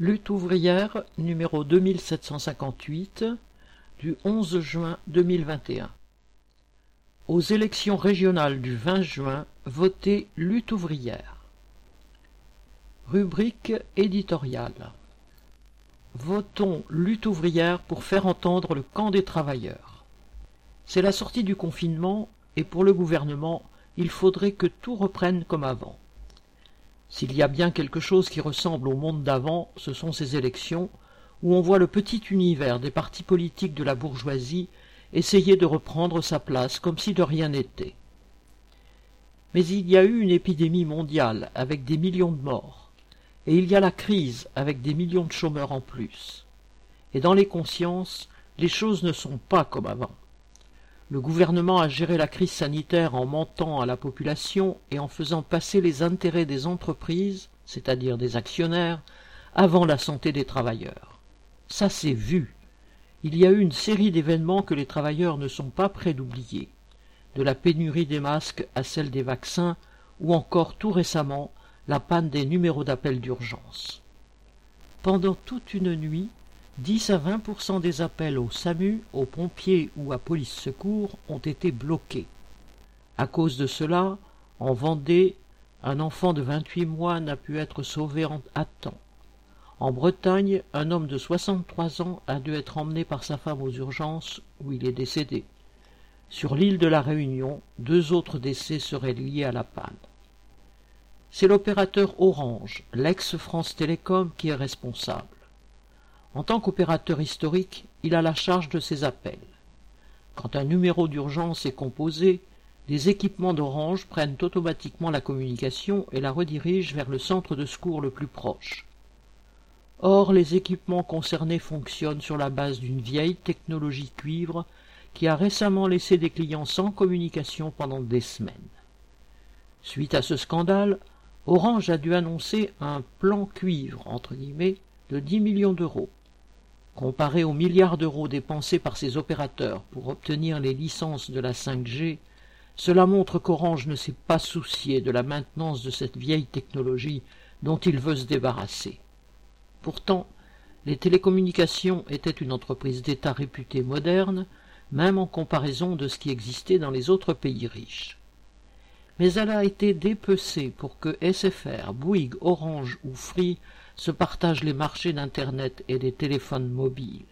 Lutte ouvrière numéro 2758 du 11 juin 2021 Aux élections régionales du 20 juin, votez Lutte ouvrière. Rubrique éditoriale Votons Lutte ouvrière pour faire entendre le camp des travailleurs. C'est la sortie du confinement et pour le gouvernement, il faudrait que tout reprenne comme avant. S'il y a bien quelque chose qui ressemble au monde d'avant, ce sont ces élections où on voit le petit univers des partis politiques de la bourgeoisie essayer de reprendre sa place comme si de rien n'était. Mais il y a eu une épidémie mondiale avec des millions de morts, et il y a la crise avec des millions de chômeurs en plus. Et dans les consciences, les choses ne sont pas comme avant. Le gouvernement a géré la crise sanitaire en mentant à la population et en faisant passer les intérêts des entreprises, c'est-à-dire des actionnaires, avant la santé des travailleurs. Ça s'est vu. Il y a eu une série d'événements que les travailleurs ne sont pas prêts d'oublier, de la pénurie des masques à celle des vaccins, ou encore tout récemment la panne des numéros d'appel d'urgence. Pendant toute une nuit, 10 à 20% des appels au SAMU, aux pompiers ou à police secours ont été bloqués. À cause de cela, en Vendée, un enfant de 28 mois n'a pu être sauvé à temps. En Bretagne, un homme de 63 ans a dû être emmené par sa femme aux urgences où il est décédé. Sur l'île de la Réunion, deux autres décès seraient liés à la panne. C'est l'opérateur Orange, l'ex-France Télécom, qui est responsable. En tant qu'opérateur historique, il a la charge de ces appels. Quand un numéro d'urgence est composé, les équipements d'Orange prennent automatiquement la communication et la redirigent vers le centre de secours le plus proche. Or, les équipements concernés fonctionnent sur la base d'une vieille technologie cuivre qui a récemment laissé des clients sans communication pendant des semaines. Suite à ce scandale, Orange a dû annoncer un plan cuivre entre guillemets de 10 millions d'euros. Comparé aux milliards d'euros dépensés par ces opérateurs pour obtenir les licences de la 5G, cela montre qu'Orange ne s'est pas soucié de la maintenance de cette vieille technologie dont il veut se débarrasser. Pourtant, les télécommunications étaient une entreprise d'État réputée moderne, même en comparaison de ce qui existait dans les autres pays riches. Mais elle a été dépecée pour que SFR, Bouygues, Orange ou Free se partagent les marchés d'Internet et des téléphones mobiles.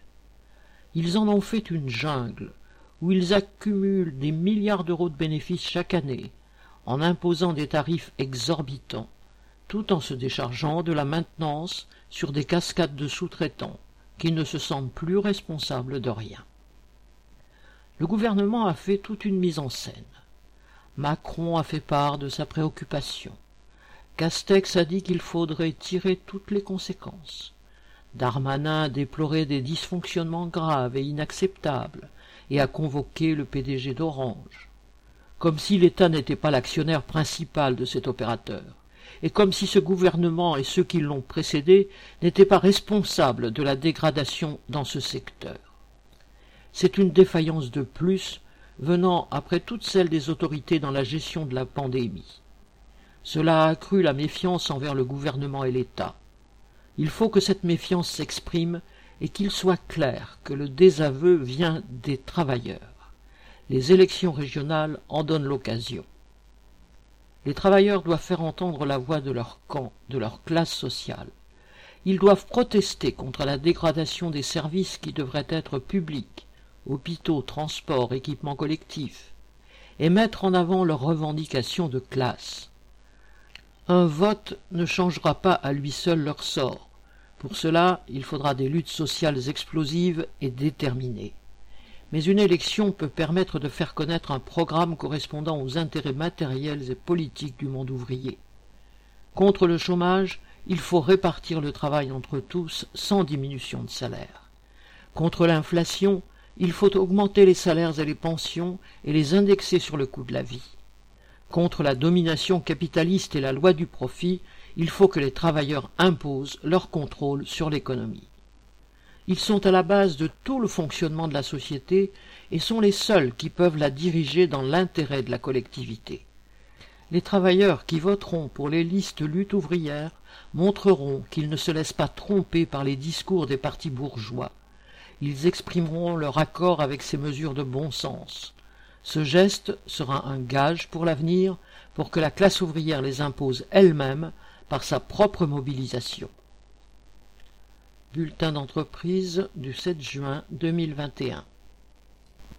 Ils en ont fait une jungle, où ils accumulent des milliards d'euros de bénéfices chaque année, en imposant des tarifs exorbitants, tout en se déchargeant de la maintenance sur des cascades de sous-traitants qui ne se sentent plus responsables de rien. Le gouvernement a fait toute une mise en scène. Macron a fait part de sa préoccupation. Castex a dit qu'il faudrait tirer toutes les conséquences. Darmanin a déploré des dysfonctionnements graves et inacceptables et a convoqué le PDG d'Orange. Comme si l'État n'était pas l'actionnaire principal de cet opérateur, et comme si ce gouvernement et ceux qui l'ont précédé n'étaient pas responsables de la dégradation dans ce secteur. C'est une défaillance de plus venant après toutes celles des autorités dans la gestion de la pandémie. Cela a accru la méfiance envers le gouvernement et l'État. Il faut que cette méfiance s'exprime et qu'il soit clair que le désaveu vient des travailleurs. Les élections régionales en donnent l'occasion. Les travailleurs doivent faire entendre la voix de leur camp, de leur classe sociale. Ils doivent protester contre la dégradation des services qui devraient être publics, hôpitaux, transports, équipements collectifs, et mettre en avant leurs revendications de classe. Un vote ne changera pas à lui seul leur sort. Pour cela, il faudra des luttes sociales explosives et déterminées. Mais une élection peut permettre de faire connaître un programme correspondant aux intérêts matériels et politiques du monde ouvrier. Contre le chômage, il faut répartir le travail entre tous sans diminution de salaire. Contre l'inflation, il faut augmenter les salaires et les pensions et les indexer sur le coût de la vie. Contre la domination capitaliste et la loi du profit, il faut que les travailleurs imposent leur contrôle sur l'économie. Ils sont à la base de tout le fonctionnement de la société et sont les seuls qui peuvent la diriger dans l'intérêt de la collectivité. Les travailleurs qui voteront pour les listes lutte ouvrière montreront qu'ils ne se laissent pas tromper par les discours des partis bourgeois. Ils exprimeront leur accord avec ces mesures de bon sens. Ce geste sera un gage pour l'avenir pour que la classe ouvrière les impose elle-même par sa propre mobilisation. Bulletin d'entreprise du 7 juin 2021